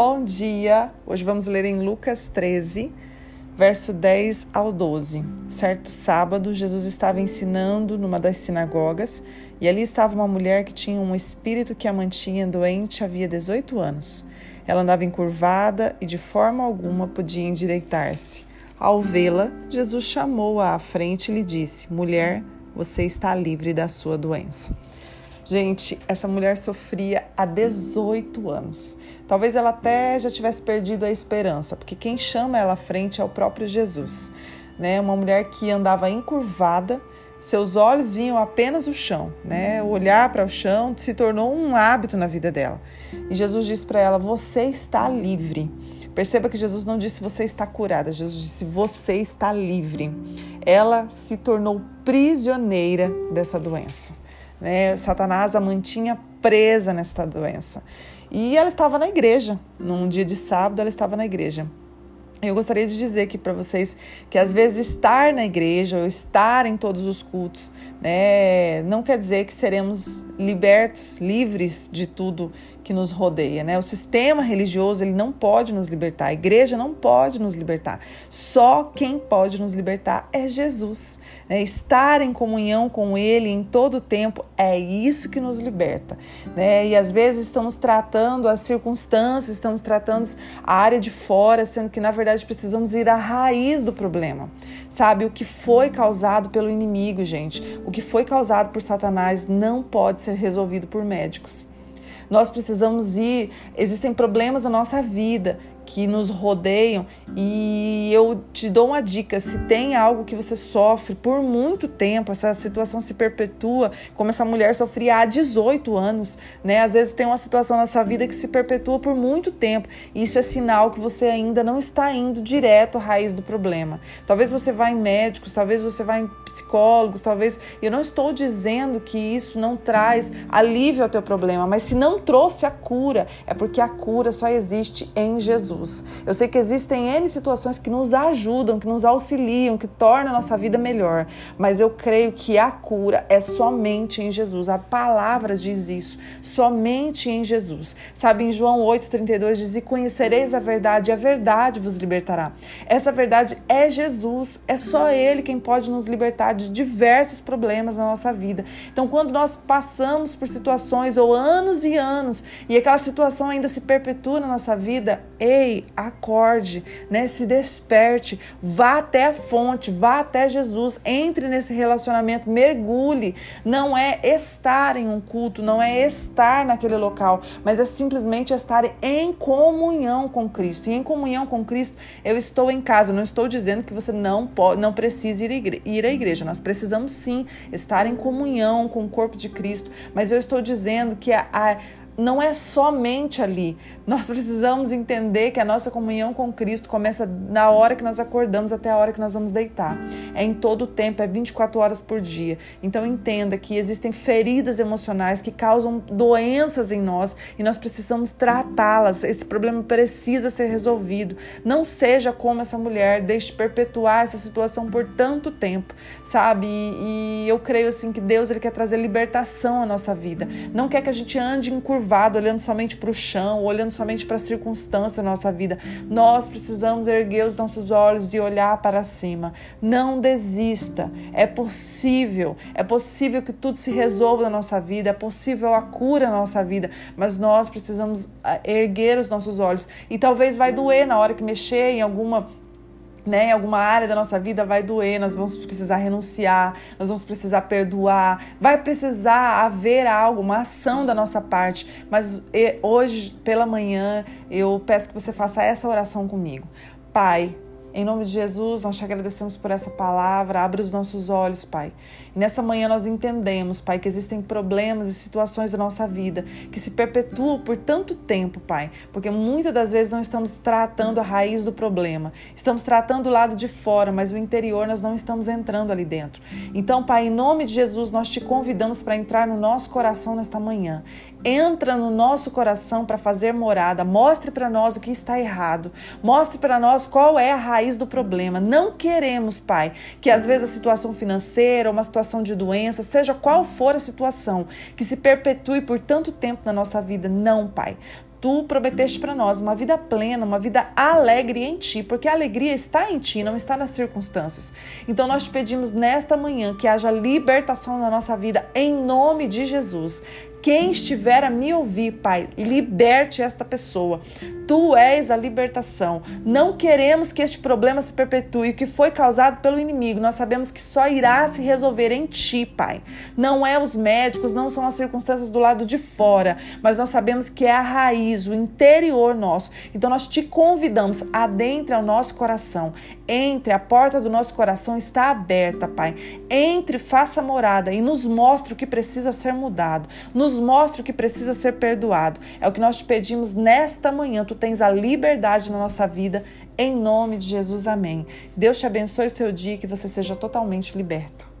Bom dia! Hoje vamos ler em Lucas 13, verso 10 ao 12. Certo sábado, Jesus estava ensinando numa das sinagogas e ali estava uma mulher que tinha um espírito que a mantinha doente havia 18 anos. Ela andava encurvada e de forma alguma podia endireitar-se. Ao vê-la, Jesus chamou-a à frente e lhe disse: Mulher, você está livre da sua doença. Gente, essa mulher sofria há 18 anos. Talvez ela até já tivesse perdido a esperança, porque quem chama ela à frente é o próprio Jesus. Né? Uma mulher que andava encurvada, seus olhos vinham apenas o chão, né? O olhar para o chão se tornou um hábito na vida dela. E Jesus disse para ela: Você está livre. Perceba que Jesus não disse você está curada, Jesus disse você está livre. Ela se tornou prisioneira dessa doença. Né? Satanás a mantinha presa nesta doença. E ela estava na igreja, num dia de sábado, ela estava na igreja. Eu gostaria de dizer aqui para vocês que às vezes estar na igreja ou estar em todos os cultos, né, não quer dizer que seremos libertos, livres de tudo que nos rodeia, né? O sistema religioso ele não pode nos libertar, a igreja não pode nos libertar. Só quem pode nos libertar é Jesus. Né? Estar em comunhão com Ele em todo o tempo é isso que nos liberta, né? E às vezes estamos tratando as circunstâncias, estamos tratando a área de fora, sendo que na verdade precisamos ir à raiz do problema. Sabe o que foi causado pelo inimigo, gente? O que foi causado por Satanás não pode ser resolvido por médicos. Nós precisamos ir, existem problemas na nossa vida que nos rodeiam e eu te dou uma dica, se tem algo que você sofre por muito tempo, essa situação se perpetua, como essa mulher sofria há 18 anos, né? Às vezes tem uma situação na sua vida que se perpetua por muito tempo. Isso é sinal que você ainda não está indo direto à raiz do problema. Talvez você vá em médicos, talvez você vá em psicólogos, talvez eu não estou dizendo que isso não traz alívio ao teu problema, mas se não trouxe a cura, é porque a cura só existe em Jesus. Jesus. Eu sei que existem N situações que nos ajudam, que nos auxiliam, que tornam a nossa vida melhor, mas eu creio que a cura é somente em Jesus. A palavra diz isso, somente em Jesus. Sabe, em João 8,32 diz: E conhecereis a verdade, e a verdade vos libertará. Essa verdade é Jesus, é só Ele quem pode nos libertar de diversos problemas na nossa vida. Então, quando nós passamos por situações ou anos e anos e aquela situação ainda se perpetua na nossa vida, ei, Ei, acorde, né? Se desperte, vá até a fonte, vá até Jesus, entre nesse relacionamento, mergulhe. Não é estar em um culto, não é estar naquele local, mas é simplesmente estar em comunhão com Cristo. E em comunhão com Cristo, eu estou em casa. Eu não estou dizendo que você não pode, não precisa ir, ir à igreja. Nós precisamos sim estar em comunhão com o corpo de Cristo, mas eu estou dizendo que a, a não é somente ali. Nós precisamos entender que a nossa comunhão com Cristo começa na hora que nós acordamos até a hora que nós vamos deitar. É em todo o tempo, é 24 horas por dia. Então entenda que existem feridas emocionais que causam doenças em nós e nós precisamos tratá-las. Esse problema precisa ser resolvido. Não seja como essa mulher, deixe perpetuar essa situação por tanto tempo, sabe? E, e eu creio assim que Deus ele quer trazer libertação à nossa vida. Não quer que a gente ande encurvado curvado, olhando somente para o chão, olhando somente para a circunstância da nossa vida. Nós precisamos erguer os nossos olhos e olhar para cima. Não desista. É possível. É possível que tudo se resolva na nossa vida. É possível a cura na nossa vida. Mas nós precisamos ah, erguer os nossos olhos. E talvez vai doer na hora que mexer em alguma né, em alguma área da nossa vida vai doer, nós vamos precisar renunciar, nós vamos precisar perdoar, vai precisar haver algo, uma ação da nossa parte. Mas hoje pela manhã eu peço que você faça essa oração comigo. Pai, em nome de Jesus, nós te agradecemos por essa palavra. Abre os nossos olhos, Pai. E nessa manhã nós entendemos, Pai, que existem problemas e situações da nossa vida que se perpetuam por tanto tempo, Pai, porque muitas das vezes não estamos tratando a raiz do problema. Estamos tratando o lado de fora, mas o interior nós não estamos entrando ali dentro. Então, Pai, em nome de Jesus, nós te convidamos para entrar no nosso coração nesta manhã. Entra no nosso coração para fazer morada. Mostre para nós o que está errado. Mostre para nós qual é a raiz do problema. Não queremos, Pai, que às vezes a situação financeira, uma situação de doença, seja qual for a situação, que se perpetue por tanto tempo na nossa vida. Não, Pai. tu prometeste para nós, uma vida plena, uma vida alegre em ti, porque a alegria está em ti, não está nas circunstâncias. Então nós te pedimos nesta manhã que haja libertação na nossa vida em nome de Jesus. Quem estiver a me ouvir, Pai, liberte esta pessoa. Tu és a libertação. Não queremos que este problema se perpetue, que foi causado pelo inimigo. Nós sabemos que só irá se resolver em Ti, Pai. Não é os médicos, não são as circunstâncias do lado de fora, mas nós sabemos que é a raiz, o interior nosso. Então nós te convidamos, adentre ao nosso coração. Entre, a porta do nosso coração está aberta, Pai. Entre, faça morada e nos mostre o que precisa ser mudado. Nos nos mostre o que precisa ser perdoado. É o que nós te pedimos nesta manhã. Tu tens a liberdade na nossa vida. Em nome de Jesus, amém. Deus te abençoe o seu dia e que você seja totalmente liberto.